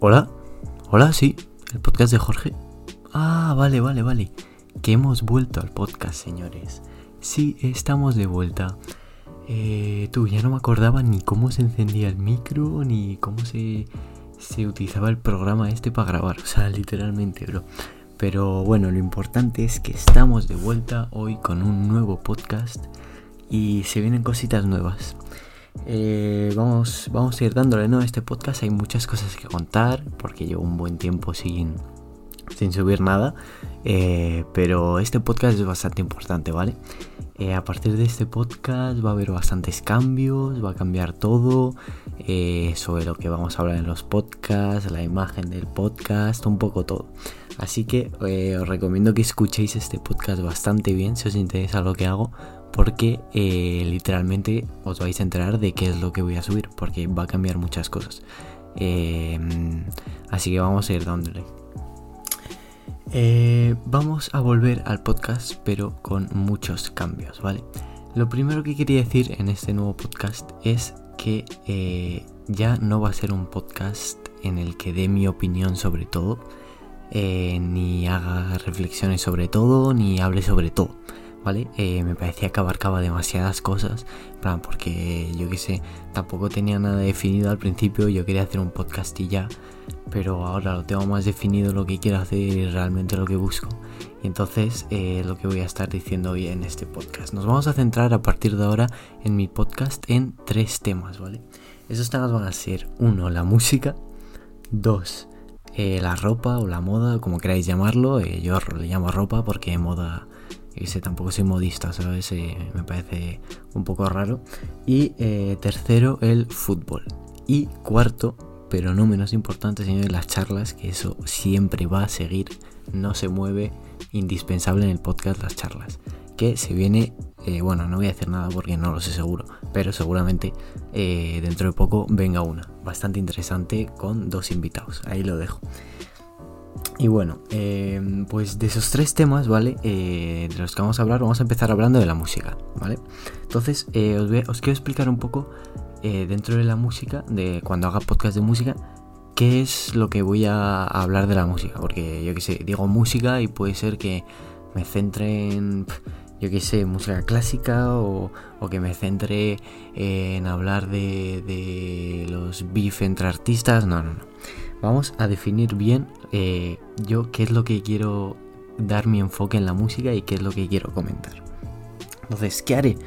Hola, hola, sí, el podcast de Jorge. Ah, vale, vale, vale. Que hemos vuelto al podcast, señores. Sí, estamos de vuelta. Eh, tú, ya no me acordaba ni cómo se encendía el micro, ni cómo se, se utilizaba el programa este para grabar. O sea, literalmente, bro. Pero bueno, lo importante es que estamos de vuelta hoy con un nuevo podcast y se vienen cositas nuevas. Eh, vamos, vamos a ir dándole ¿no? a este podcast. Hay muchas cosas que contar porque llevo un buen tiempo sin, sin subir nada. Eh, pero este podcast es bastante importante, ¿vale? Eh, a partir de este podcast va a haber bastantes cambios, va a cambiar todo sobre lo que vamos a hablar en los podcasts, la imagen del podcast, un poco todo. Así que os recomiendo que escuchéis este podcast bastante bien si os interesa lo que hago porque eh, literalmente os vais a enterar de qué es lo que voy a subir, porque va a cambiar muchas cosas. Em, así que vamos a ir dándole. Eh, vamos a volver al podcast, pero con muchos cambios, ¿vale? Lo primero que quería decir en este nuevo podcast es que eh, ya no va a ser un podcast en el que dé mi opinión sobre todo, ni haga reflexiones sobre todo, ni hable sobre todo Eh, me parecía que abarcaba demasiadas cosas, plan, porque yo qué sé, tampoco tenía nada definido al principio, yo quería hacer un podcast y ya, pero ahora lo tengo más definido lo que quiero hacer y realmente lo que busco. Y entonces eh, lo que voy a estar diciendo hoy en este podcast. Nos vamos a centrar a partir de ahora en mi podcast en tres temas, ¿vale? Esos temas van a ser, uno, la música, dos, eh, la ropa o la moda, como queráis llamarlo. yo le llamo ropa porque moda sé, tampoco soy modista. Eh, me parece un poco raro. Y eh, tercero, el fútbol. Y cuarto, pero no menos importante, señores, las charlas, que eso siempre va a seguir, no se mueve, indispensable en el podcast las charlas. Que se viene, eh, bueno, no voy a decir nada porque no lo sé seguro, pero seguramente dentro de poco venga una, bastante interesante con dos invitados, ahí lo dejo. Y bueno, em, pues de esos tres temas, ¿vale? Eh, de los que vamos a hablar, vamos a empezar hablando de la música, ¿vale? Entonces, eh, os, quiero explicar un poco eh, dentro de la música, de cuando haga podcast de música, qué es lo que voy a hablar de la música. Porque yo qué sé, digo música y puede ser que me centre en, yo qué sé, música clásica o, que me centre en hablar de, de los beef entre artistas. No, no, no. Vamos a definir bien eh, yo qué es lo que quiero dar mi enfoque en la música y qué es lo que quiero comentar. Entonces, ¿qué haré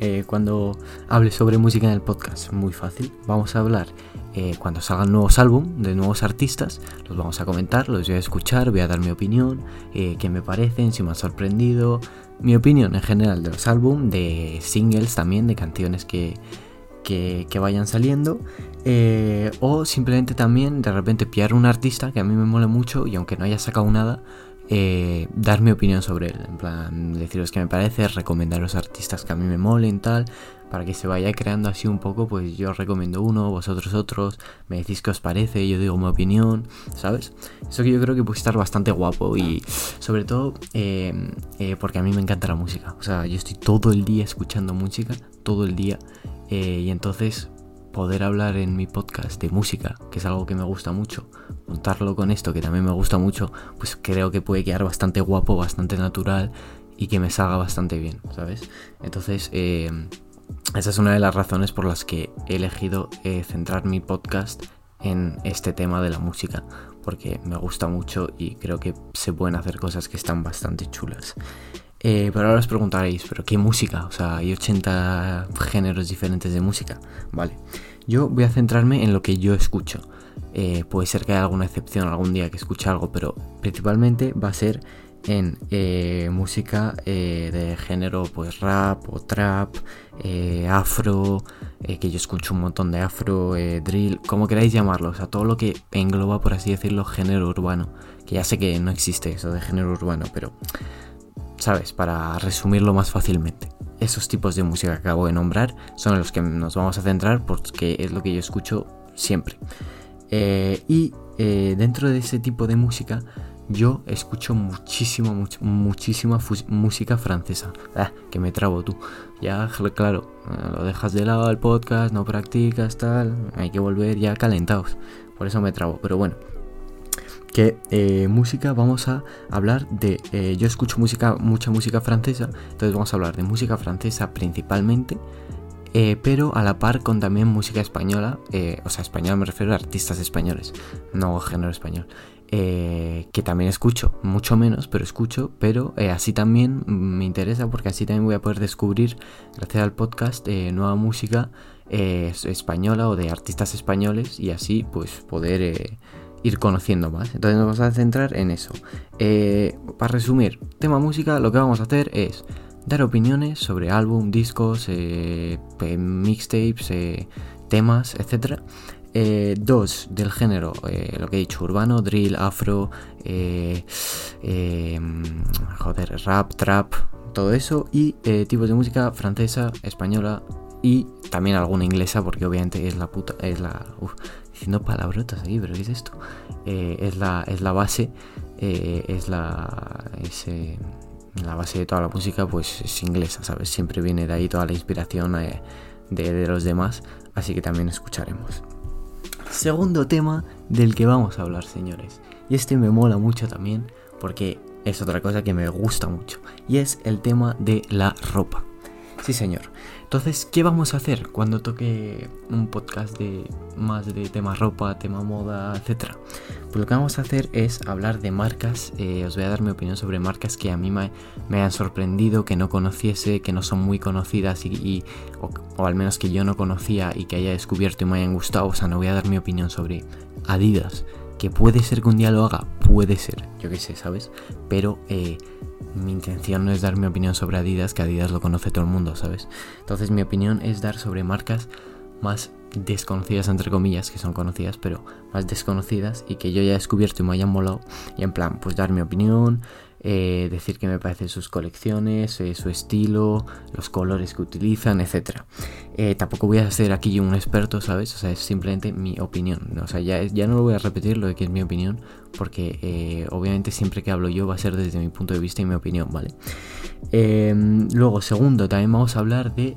eh, cuando hable sobre música en el podcast? Muy fácil. Vamos a hablar eh, cuando salgan nuevos álbumes de nuevos artistas. Los vamos a comentar, los voy a escuchar, voy a dar mi opinión, qué me parecen, si me ha sorprendido. Mi opinión en general de los álbumes, de singles también, de canciones que, que, vayan saliendo. Eh, o simplemente también de repente pillar un artista que a mí me mole mucho y aunque no haya sacado nada, eh, dar mi opinión sobre él. En plan, deciros qué me parece, recomendar los artistas que a mí me molen, tal. Para que se vaya creando así un poco, pues yo recomiendo uno, vosotros otros, me decís qué os parece, yo digo mi opinión, ¿sabes? Eso que yo creo que puede estar bastante guapo y sobre todo eh, porque a mí me encanta la música. O sea, yo estoy todo el día escuchando música, todo el día. Eh, y entonces poder hablar en mi podcast de música, que es algo que me gusta mucho, montarlo con esto, que también me gusta mucho, pues creo que puede quedar bastante guapo, bastante natural y que me salga bastante bien, ¿sabes? Entonces, eh, esa es una de las razones por las que he elegido eh, centrar mi podcast en este tema de la música, porque me gusta mucho y creo que se pueden hacer cosas que están bastante chulas. Eh, pero ahora os preguntaréis, ¿pero qué música? O sea, hay 80 géneros diferentes de música. Vale. Yo voy a centrarme en lo que yo escucho. Eh, puede ser que haya alguna excepción algún día que escuche algo, pero principalmente va a ser en eh, música de género pues rap o trap, afro, que yo escucho un montón de afro, drill, como queráis llamarlo, o sea, todo lo que engloba, por así decirlo, género urbano, que ya sé que no existe eso de género urbano, pero ¿sabes? Para resumirlo más fácilmente. Esos tipos de música que acabo de nombrar son los que nos vamos a centrar porque es lo que yo escucho siempre. Eh, y eh, dentro de ese tipo de música yo escucho muchísimo, muchísima música francesa. Ah, que me trabo tú. Ya, claro, lo dejas de lado al podcast, no practicas, tal. Hay que volver ya calentados. por eso me trabo, pero bueno. Que eh, música vamos a hablar de... eh, yo escucho música, mucha música francesa, entonces vamos a hablar de música francesa principalmente, eh, pero a la par con también música española, o sea, española me refiero a artistas españoles, no género español, que también escucho, mucho menos, pero escucho, pero así también me interesa porque así también voy a poder descubrir, gracias al podcast, nueva música es- española o de artistas españoles y así pues poder ir conociendo más. Entonces nos vamos a centrar en eso. Eh, para resumir, tema música, lo que vamos a hacer es dar opiniones sobre álbum, discos, eh, pe- mixtapes, eh, temas, etc. Dos, del género, lo que he dicho, urbano, drill, afro, eh, joder, rap, trap, todo eso. Y tipos de música francesa, española y también alguna inglesa, porque obviamente es la puta, es la... diciendo palabrotas aquí, pero ¿qué es esto? Eh, es, la, es la base, eh, es la... Es, la base de toda la música pues es inglesa, ¿sabes? Siempre viene de ahí toda la inspiración eh, de, de los demás, así que también escucharemos. Segundo tema del que vamos a hablar, señores. Y este me mola mucho también porque es otra cosa que me gusta mucho. Y es el tema de la ropa. Sí, señor. Entonces, ¿qué vamos a hacer cuando toque un podcast de más de tema ropa, tema moda, etcétera? Pues lo que vamos a hacer es hablar de marcas. eh, os voy a dar mi opinión sobre marcas que a mí me, me han sorprendido, que no conociese, que no son muy conocidas y, o al menos que yo no conocía y que haya descubierto y me hayan gustado. O sea, no voy a dar mi opinión sobre Adidas. Que puede ser que un día lo haga, puede ser, yo qué sé, ¿sabes? Pero eh, mi intención no es dar mi opinión sobre Adidas, que Adidas lo conoce todo el mundo, ¿sabes? Entonces mi opinión es dar sobre marcas más desconocidas, entre comillas, que son conocidas, pero más desconocidas y que yo ya he descubierto y me hayan molado. Y en plan, pues dar mi opinión, eh, decir qué me parecen sus colecciones, eh, su estilo, los colores que utilizan, etc. Eh, tampoco voy a ser aquí un experto, ¿sabes? O sea, es simplemente mi opinión. O sea, ya, ya no lo voy a repetir lo de que es mi opinión, porque obviamente siempre que hablo yo va a ser desde mi punto de vista y mi opinión, ¿vale? Eh, luego, segundo, también vamos a hablar de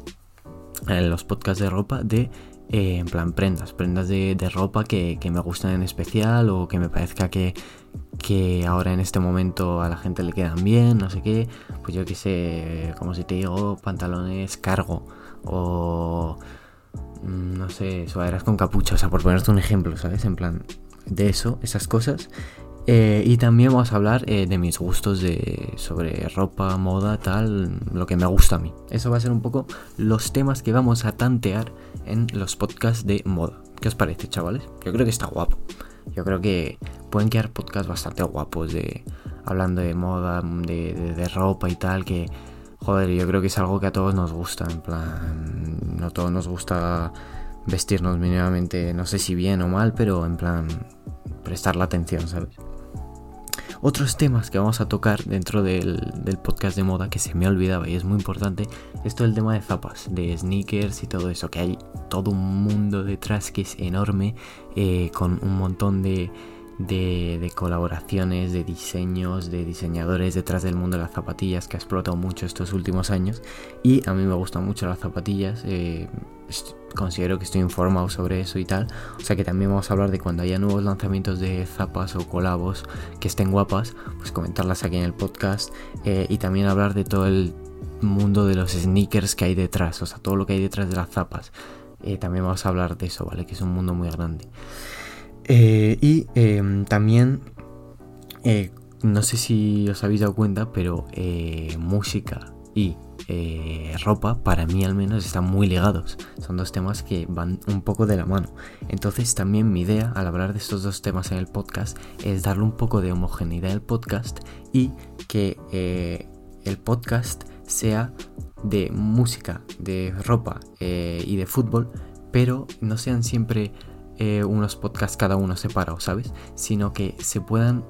los podcasts de ropa de eh, en plan prendas, prendas de, de ropa que, que me gustan en especial o que me parezca que, que ahora en este momento a la gente le quedan bien, no sé qué, pues yo qué sé, como si te digo, pantalones cargo o mm, no sé, sudaderas con capucha, o sea, por ponerte un ejemplo, ¿sabes? En plan de eso, esas cosas. Eh, y también vamos a hablar eh, de mis gustos de, sobre ropa, moda, tal, lo que me gusta a mí. Eso va a ser un poco los temas que vamos a tantear en los podcasts de moda. ¿Qué os parece, chavales? Yo creo que está guapo. Yo creo que pueden quedar podcasts bastante guapos de hablando de moda, de, de- de ropa y tal, que joder, yo creo que es algo que a todos nos gusta, en plan, no todos nos gusta vestirnos mínimamente, no sé si bien o mal, pero en plan prestar la atención, ¿sabes? Otros temas que vamos a tocar dentro del, del podcast de moda que se me olvidaba y es muy importante es todo el tema de zapas, de sneakers y todo eso, que hay todo un mundo detrás que es enorme, eh, con un montón de, de, colaboraciones, de diseños, de diseñadores detrás del mundo de las zapatillas que ha explotado mucho estos últimos años y a mí me gustan mucho las zapatillas, eh, considero que estoy informado sobre eso y tal, o sea que también vamos a hablar de cuando haya nuevos lanzamientos de zapas o colabos que estén guapas, pues comentarlas aquí en el podcast eh, y también hablar de todo el mundo de los sneakers que hay detrás, o sea, todo lo que hay detrás de las zapas. Eh, también vamos a hablar de eso, ¿vale? Que es un mundo muy grande. Eh, y eh, también, eh, no sé si os habéis dado cuenta, pero eh, música y ropa, para mí al menos, están muy ligados. Son dos temas que van un poco de la mano. Entonces también mi idea al hablar de estos dos temas en el podcast es darle un poco de homogeneidad al podcast y que el podcast sea de música, de ropa y de fútbol, pero no sean siempre eh, unos podcasts cada uno separados, ¿sabes? Sino que se puedan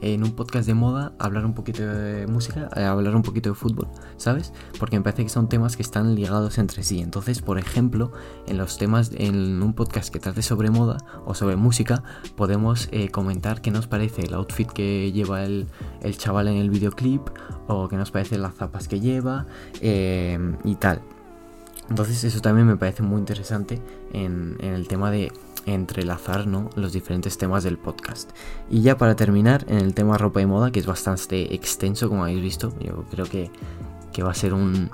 en un podcast de moda hablar un poquito de música, eh, hablar un poquito de fútbol, ¿sabes? Porque me parece que son temas que están ligados entre sí. Entonces, por ejemplo, en los temas, en un podcast que trate sobre moda o sobre música, podemos eh, comentar qué nos parece el outfit que lleva el, el chaval en el videoclip o qué nos parecen las zapas que lleva eh, y tal. Entonces eso también me parece muy interesante en el tema de entrelazar ¿no? los diferentes temas del podcast. Y ya para terminar, en el tema ropa y moda, que es bastante extenso, como habéis visto, yo creo que, que va a ser un,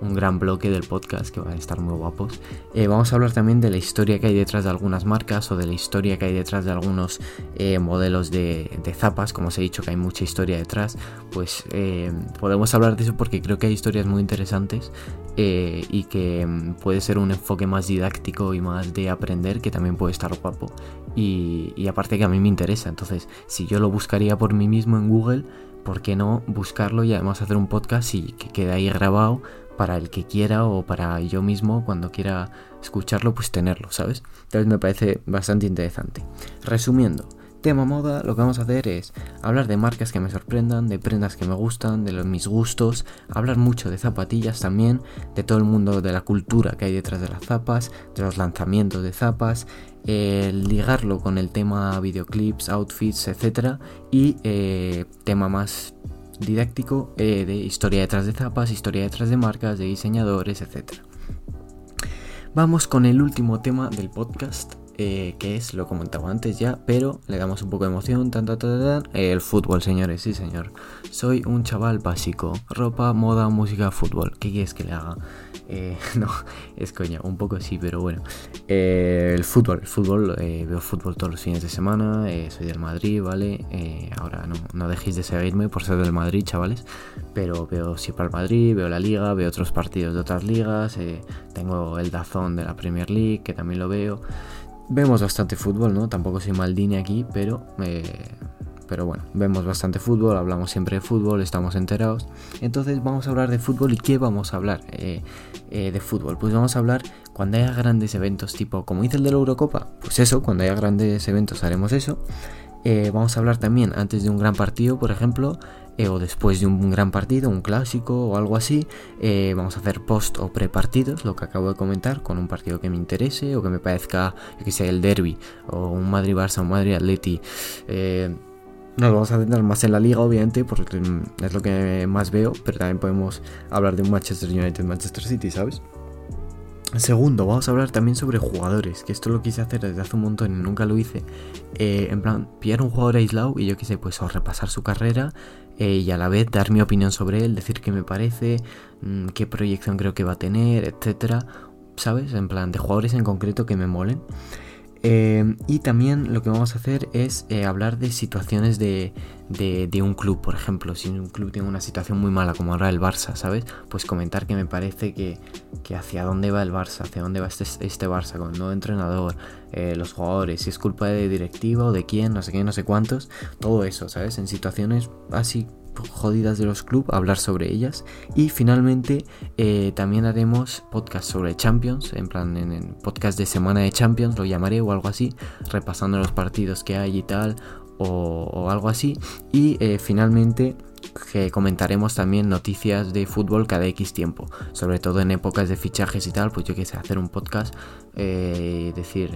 un gran bloque del podcast que van a estar muy guapos. Eh, vamos a hablar también de la historia que hay detrás de algunas marcas o de la historia que hay detrás de algunos eh, modelos de, zapas. Como os he dicho que hay mucha historia detrás, pues eh, podemos hablar de eso porque creo que hay historias muy interesantes y que mm, puede ser un enfoque más didáctico y más de aprender que también puede estar guapo. Y aparte que a mí me interesa, entonces si yo lo buscaría por mí mismo en Google, ¿por qué no buscarlo y además hacer un podcast y que quede ahí grabado para el que quiera o para yo mismo cuando quiera escucharlo, pues tenerlo, ¿sabes? Entonces me parece bastante interesante. Resumiendo, tema moda, lo que vamos a hacer es hablar de marcas que me sorprendan, de prendas que me gustan, de los, mis gustos, hablar mucho de zapatillas también, de todo el mundo de la cultura que hay detrás de las zapas, de los lanzamientos de zapas, ligarlo con el tema videoclips, outfits, etc. Y eh, tema más didáctico eh, de historia detrás de zapas, historia detrás de marcas, de diseñadores, etc. Vamos con el último tema del podcast, eh, que es, lo comentaba antes ya, pero le damos un poco de emoción, tan, el fútbol, señores, sí señor. Soy un chaval básico, ropa, moda, música, fútbol. ¿Qué quieres que le haga? Eh, no, es coña, un poco sí, pero bueno. Eh, el fútbol, el fútbol, eh, veo fútbol todos los fines de semana, soy del Madrid, ¿vale? ahora no, no dejéis de seguirme por ser del Madrid, chavales, pero veo siempre al Madrid, veo la liga, veo otros partidos de otras ligas, tengo el Dazón de la Premier League, que también lo veo. Vemos bastante fútbol, ¿no? Tampoco soy Maldini aquí, pero pero bueno, vemos bastante fútbol, hablamos siempre de fútbol, estamos enterados. Entonces vamos a hablar de fútbol y ¿qué vamos a hablar eh, eh, de fútbol? Pues vamos a hablar cuando haya grandes eventos, tipo como hice el de la Eurocopa, pues eso, cuando haya grandes eventos haremos eso. Eh, vamos a hablar también antes de un gran partido, por ejemplo, o después de un gran partido, un clásico o algo así. vamos a hacer post o pre partidos, lo que acabo de comentar, con un partido que me interese o que me parezca, que sea el derby, o un Madrid-Barça, un Madrid-Atleti. Nos vamos a centrar más en la liga, obviamente, porque es lo que más veo, pero también podemos hablar de un Manchester United, Manchester City, ¿sabes? Segundo, vamos a hablar también sobre jugadores, que esto lo quise hacer desde hace un montón y nunca lo hice. Eh, en plan, pillar un jugador aislado y yo quise, pues, o repasar su carrera eh, y a la vez dar mi opinión sobre él, decir qué me parece, mm, qué proyección creo que va a tener, etcétera, ¿sabes? En plan, de jugadores en concreto que me molen. Em, y también lo que vamos a hacer es eh, hablar de situaciones de, un club, por ejemplo, si un club tiene una situación muy mala como ahora el Barça, ¿sabes? Pues comentar que me parece que, hacia dónde va el Barça, hacia dónde va este, este Barça con el nuevo entrenador, eh, los jugadores, si es culpa de directiva o de quién, no sé qué, no sé cuántos, todo eso, ¿sabes? En situaciones así jodidas de los clubes, hablar sobre ellas. Y finalmente eh, también haremos podcast sobre Champions, en plan en, podcast de semana de Champions, lo llamaré o algo así, repasando los partidos que hay y tal, o, algo así. Y eh, finalmente que comentaremos también noticias de fútbol cada X tiempo, sobre todo en épocas de fichajes y tal, pues yo quise hacer un podcast, eh, decir,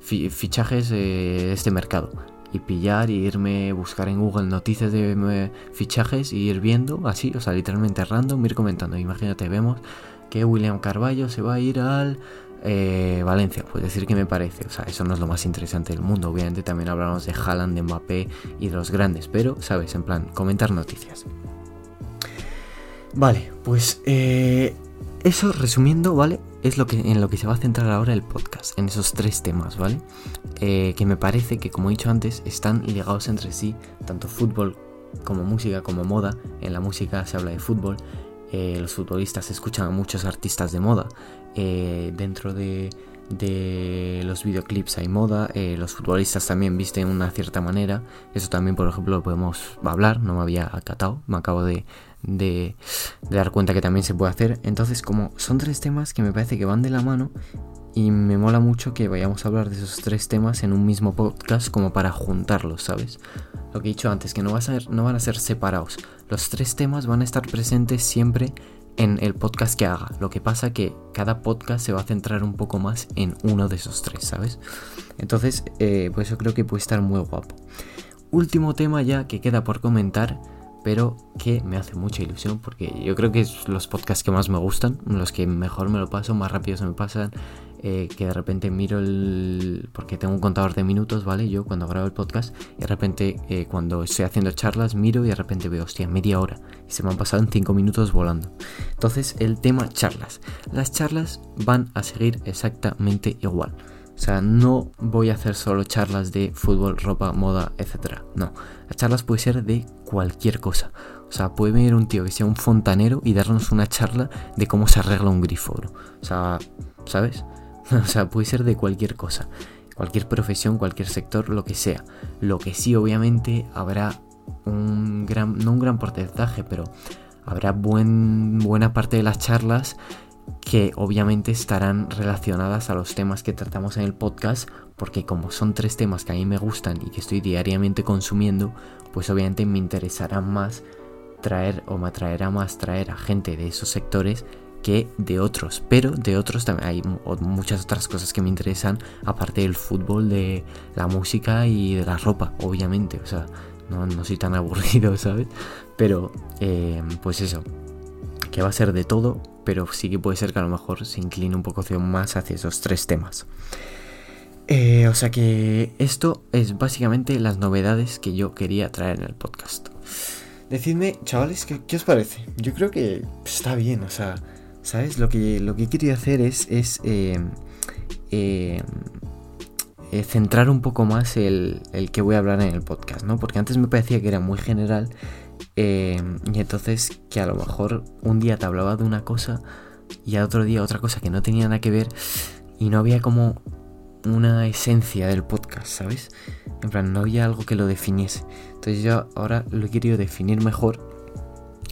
fichajes de este mercado y pillar y irme a buscar en Google noticias de fichajes y ir viendo así, o sea, literalmente random, ir comentando. Imagínate, vemos que William Carballo se va a ir al eh, Valencia, pues decir que me parece, o sea, eso no es lo más interesante del mundo. Obviamente también hablamos de Haaland, de Mbappé y de los grandes, pero, ¿sabes? En plan, comentar noticias. Vale, pues eh, eso resumiendo, ¿vale? Es lo que, en lo que se va a centrar ahora el podcast, en esos tres temas, ¿vale? Eh, que me parece que, como he dicho antes, están ligados entre sí, tanto fútbol como música, como moda. En la música se habla de fútbol, eh, los futbolistas escuchan a muchos artistas de moda. Eh, dentro de, de, los videoclips hay moda, los futbolistas también visten una cierta manera. Eso también, por ejemplo, lo podemos hablar, no me había acatado, me acabo de, de, dar cuenta que también se puede hacer. Entonces, como son tres temas que me parece que van de la mano y me mola mucho que vayamos a hablar de esos tres temas en un mismo podcast como para juntarlos, ¿sabes? Lo que he dicho antes, que no, a no van a ser separados. Los tres temas van a estar presentes siempre en el podcast que haga. Lo que pasa que cada podcast se va a centrar un poco más en uno de esos tres, ¿sabes? Entonces, eh, pues eso creo que puede estar muy guapo. Último tema ya que queda por comentar pero que me hace mucha ilusión porque yo creo que es los podcasts que más me gustan, los que mejor me lo paso, más rápido se me pasan, eh, que de repente miro el... porque tengo un contador de minutos, ¿vale? Yo cuando grabo el podcast y de repente eh, cuando estoy haciendo charlas miro y de repente veo, hostia, media hora y se me han pasado en 5 minutos volando. Entonces el tema charlas. Las charlas van a seguir exactamente igual. O sea, no voy a hacer solo charlas de fútbol, ropa, moda, etc. No, las charlas puede ser de cualquier cosa. O sea, puede venir un tío que sea un fontanero y darnos una charla de cómo se arregla un grifo. O sea, ¿sabes? o sea, puede ser de cualquier cosa. Cualquier profesión, cualquier sector, lo que sea. Lo que sí, obviamente, habrá un gran, no un gran porcentaje, pero habrá buen, buena parte de las charlas que obviamente estarán relacionadas a los temas que tratamos en el podcast, porque como son tres temas que a mí me gustan y que estoy diariamente consumiendo, pues obviamente me interesará más traer o me atraerá más traer a gente de esos sectores que de otros, pero de otros también hay muchas otras cosas que me interesan, aparte del fútbol, de la música y de la ropa, obviamente, o sea, no, soy tan aburrido, ¿sabes? Pero, eh, pues eso, que va a ser de todo, pero sí que puede ser que a lo mejor se incline un poco más hacia esos tres temas. Eh, o sea que esto es básicamente las novedades que yo quería traer en el podcast. Decidme, chavales, ¿qué, os parece? Yo creo que está bien, o sea, ¿sabes? Lo que, lo que quería hacer es, es eh, eh, centrar un poco más el, el, que voy a hablar en el podcast, ¿no? Porque antes me parecía que era muy general y entonces que a lo mejor un día te hablaba de una cosa y al otro día otra cosa que no tenía nada que ver y no había como una esencia del podcast, ¿sabes? En plan, no había algo que lo definiese. Entonces yo ahora lo he querido definir mejor.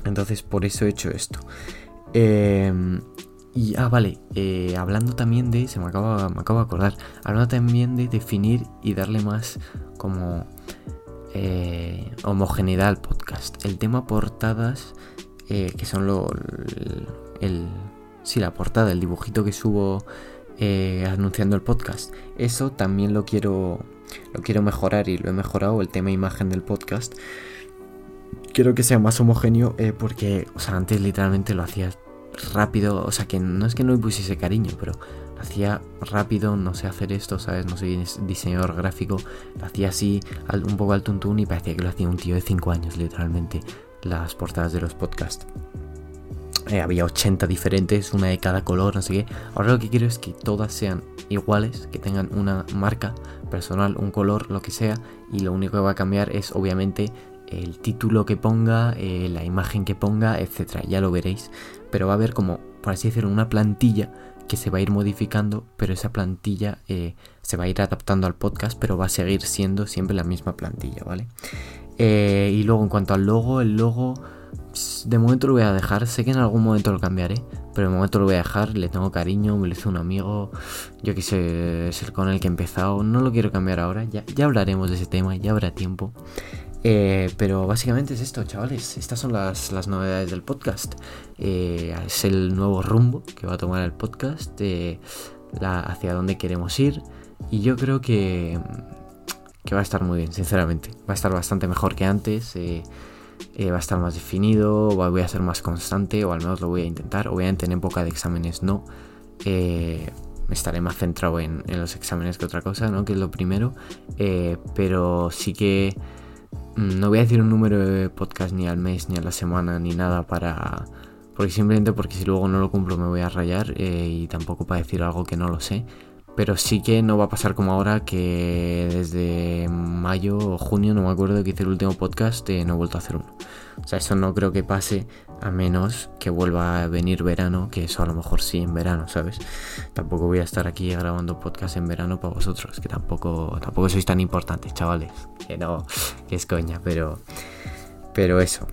Entonces por eso he hecho esto. Em, y, ah, vale, eh, hablando también de, se me acaba, me acabo de acordar, hablando también de definir y darle más como eh, homogeneidad al podcast. El tema portadas, eh, que son lo, el, sí, la portada, el dibujito que subo eh, anunciando el podcast. Eso también lo quiero, lo quiero mejorar y lo he mejorado, el tema imagen del podcast. Quiero que sea más homogéneo porque, o sea, antes literalmente lo hacía rápido, o sea, que no es que no le pusiese cariño, pero hacía rápido, no sé hacer esto, ¿sabes? No soy diseñador gráfico, hacía así, un poco al tuntún y parecía que lo hacía un tío de 5 años, literalmente, las portadas de los podcasts. Eh, había 80 diferentes, una de cada color, no sé qué. Ahora lo que quiero es que todas sean iguales, que tengan una marca personal, un color, lo que sea, y lo único que va a cambiar es obviamente el título que ponga, eh, la imagen que ponga, etcétera. Ya lo veréis. Pero va a haber como, por así decirlo, una plantilla que se va a ir modificando, pero esa plantilla eh, se va a ir adaptando al podcast, pero va a seguir siendo siempre la misma plantilla, ¿vale? Eh, y luego en cuanto al logo, el logo de momento lo voy a dejar, sé que en algún momento lo cambiaré, pero de momento lo voy a dejar, le tengo cariño, me lo hizo un amigo, yo quise ser con el que he empezado, no lo quiero cambiar ahora, ya, ya hablaremos de ese tema, ya habrá tiempo. Eh, pero básicamente es esto, chavales. Estas son las, novedades del podcast. Eh, es el nuevo rumbo que va a tomar el podcast, eh, hacia dónde queremos ir. Y yo creo que, que va a estar muy bien, sinceramente. Va a estar bastante mejor que antes. va a estar más definido, voy a ser más constante, o al menos lo voy a intentar. Obviamente en época de exámenes no. estaré más centrado en, en, los exámenes que otra cosa, ¿no? Que es lo primero. pero sí que no voy a decir un número de podcast ni al mes, ni a la semana, ni nada para... Porque simplemente porque si luego no lo cumplo me voy a rayar eh, y tampoco para decir algo que no lo sé. Pero sí que no va a pasar como ahora que desde mayo o junio, no me acuerdo que hice el último podcast, eh, no he vuelto a hacer uno. O sea, eso no creo que pase a menos que vuelva a venir verano, que eso a lo mejor sí en verano, ¿sabes? Tampoco voy a estar aquí grabando podcast en verano para vosotros, que tampoco, tampoco sois tan importantes, chavales. Que no, que es coña, pero, pero eso.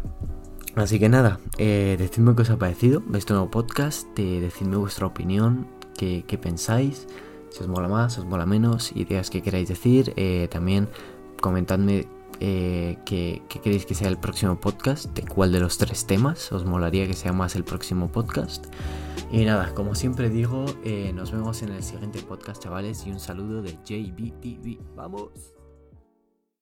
Así que nada, eh, decidme qué os ha parecido este nuevo podcast, de, decidme vuestra opinión, qué, pensáis, si os mola más, os mola menos, ideas que queráis decir, eh, también comentadme eh, ¿qué, queréis que sea el próximo podcast, de cuál de los tres temas os molaría que sea más el próximo podcast. Y nada, como siempre digo, eh, nos vemos en el siguiente podcast, chavales, y un saludo de JBTV. ¡Vamos!